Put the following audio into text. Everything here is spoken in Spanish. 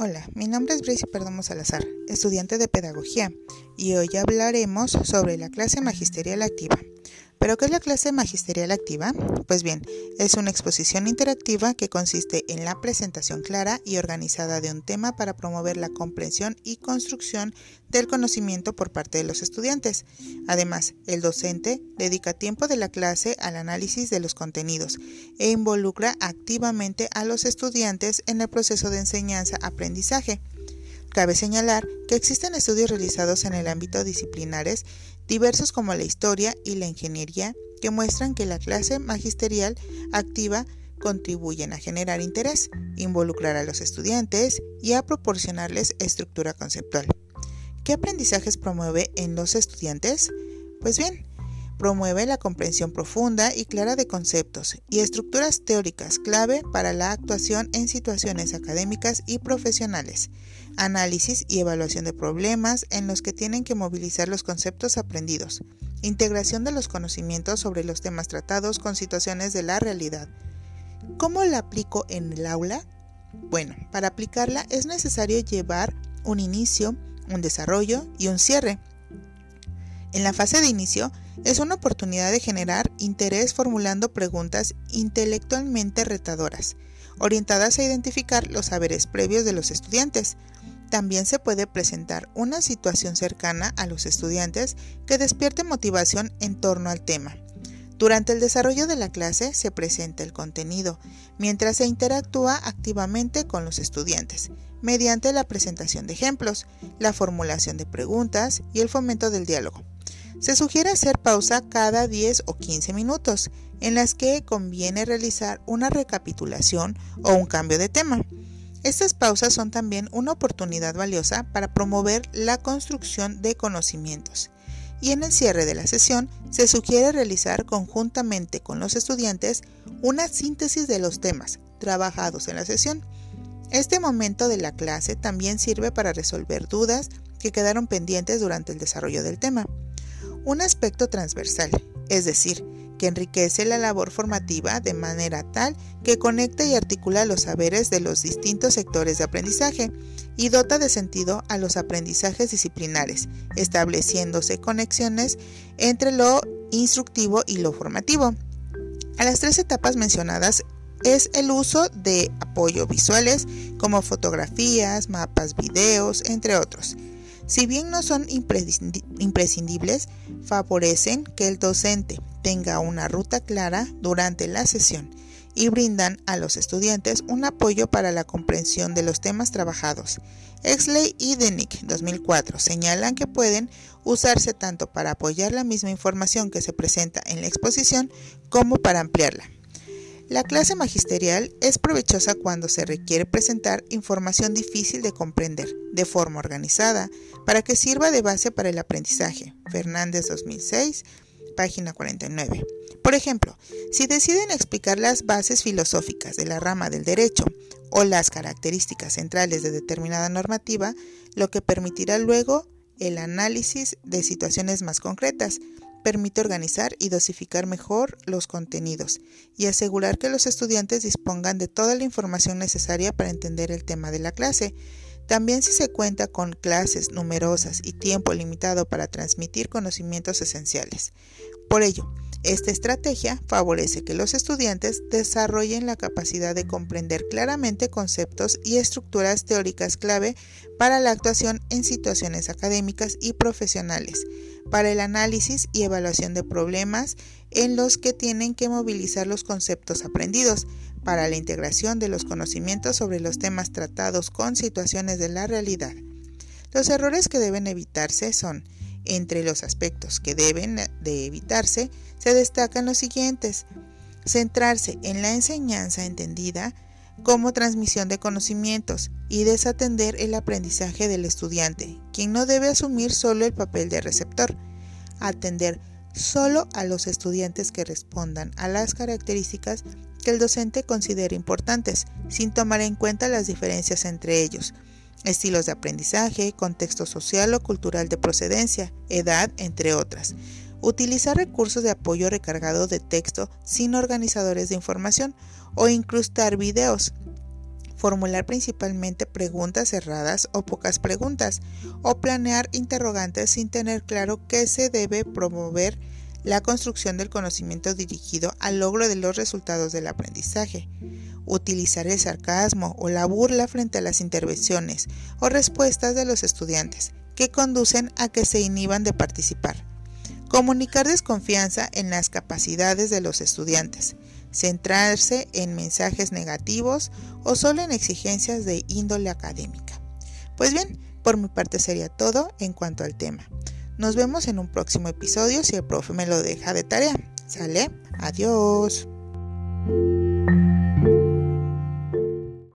Hola, mi nombre es Brice Perdomo Salazar, estudiante de Pedagogía, y hoy hablaremos sobre la clase magisterial activa. ¿Pero qué es la clase magisterial activa? Pues bien, es una exposición interactiva que consiste en la presentación clara y organizada de un tema para promover la comprensión y construcción del conocimiento por parte de los estudiantes. Además, el docente dedica tiempo de la clase al análisis de los contenidos e involucra activamente a los estudiantes en el proceso de enseñanza-aprendizaje. Cabe señalar que existen estudios realizados en el ámbito disciplinares diversos como la historia y la ingeniería que muestran que la clase magisterial activa contribuyen a generar interés, involucrar a los estudiantes y a proporcionarles estructura conceptual. ¿Qué aprendizajes promueve en los estudiantes? Pues bien, Promueve la comprensión profunda y clara de conceptos y estructuras teóricas clave para la actuación en situaciones académicas y profesionales. Análisis y evaluación de problemas en los que tienen que movilizar los conceptos aprendidos. Integración de los conocimientos sobre los temas tratados con situaciones de la realidad. ¿Cómo la aplico en el aula? Bueno, para aplicarla es necesario llevar un inicio, un desarrollo y un cierre. En la fase de inicio, es una oportunidad de generar interés formulando preguntas intelectualmente retadoras, orientadas a identificar los saberes previos de los estudiantes. También se puede presentar una situación cercana a los estudiantes que despierte motivación en torno al tema. Durante el desarrollo de la clase se presenta el contenido, mientras se interactúa activamente con los estudiantes, mediante la presentación de ejemplos, la formulación de preguntas y el fomento del diálogo. Se sugiere hacer pausa cada 10 o 15 minutos, en las que conviene realizar una recapitulación o un cambio de tema. Estas pausas son también una oportunidad valiosa para promover la construcción de conocimientos. Y en el cierre de la sesión se sugiere realizar conjuntamente con los estudiantes una síntesis de los temas trabajados en la sesión. Este momento de la clase también sirve para resolver dudas que quedaron pendientes durante el desarrollo del tema un aspecto transversal, es decir, que enriquece la labor formativa de manera tal que conecta y articula los saberes de los distintos sectores de aprendizaje y dota de sentido a los aprendizajes disciplinares, estableciéndose conexiones entre lo instructivo y lo formativo. A las tres etapas mencionadas es el uso de apoyo visuales como fotografías, mapas, videos, entre otros si bien no son imprescindibles, favorecen que el docente tenga una ruta clara durante la sesión y brindan a los estudiantes un apoyo para la comprensión de los temas trabajados. Exley y Denick 2004 señalan que pueden usarse tanto para apoyar la misma información que se presenta en la exposición como para ampliarla. La clase magisterial es provechosa cuando se requiere presentar información difícil de comprender de forma organizada para que sirva de base para el aprendizaje. Fernández 2006, página 49. Por ejemplo, si deciden explicar las bases filosóficas de la rama del derecho o las características centrales de determinada normativa, lo que permitirá luego el análisis de situaciones más concretas, permite organizar y dosificar mejor los contenidos y asegurar que los estudiantes dispongan de toda la información necesaria para entender el tema de la clase. También si se cuenta con clases numerosas y tiempo limitado para transmitir conocimientos esenciales. Por ello, esta estrategia favorece que los estudiantes desarrollen la capacidad de comprender claramente conceptos y estructuras teóricas clave para la actuación en situaciones académicas y profesionales, para el análisis y evaluación de problemas en los que tienen que movilizar los conceptos aprendidos, para la integración de los conocimientos sobre los temas tratados con situaciones de la realidad. Los errores que deben evitarse son entre los aspectos que deben de evitarse se destacan los siguientes. Centrarse en la enseñanza entendida como transmisión de conocimientos y desatender el aprendizaje del estudiante, quien no debe asumir solo el papel de receptor. Atender solo a los estudiantes que respondan a las características que el docente considere importantes, sin tomar en cuenta las diferencias entre ellos estilos de aprendizaje, contexto social o cultural de procedencia, edad, entre otras. Utilizar recursos de apoyo recargado de texto sin organizadores de información o incrustar videos. formular principalmente preguntas cerradas o pocas preguntas, o planear interrogantes sin tener claro qué se debe promover la construcción del conocimiento dirigido al logro de los resultados del aprendizaje, utilizar el sarcasmo o la burla frente a las intervenciones o respuestas de los estudiantes que conducen a que se inhiban de participar, comunicar desconfianza en las capacidades de los estudiantes, centrarse en mensajes negativos o solo en exigencias de índole académica. Pues bien, por mi parte sería todo en cuanto al tema. Nos vemos en un próximo episodio si el profe me lo deja de tarea. ¿Sale? Adiós.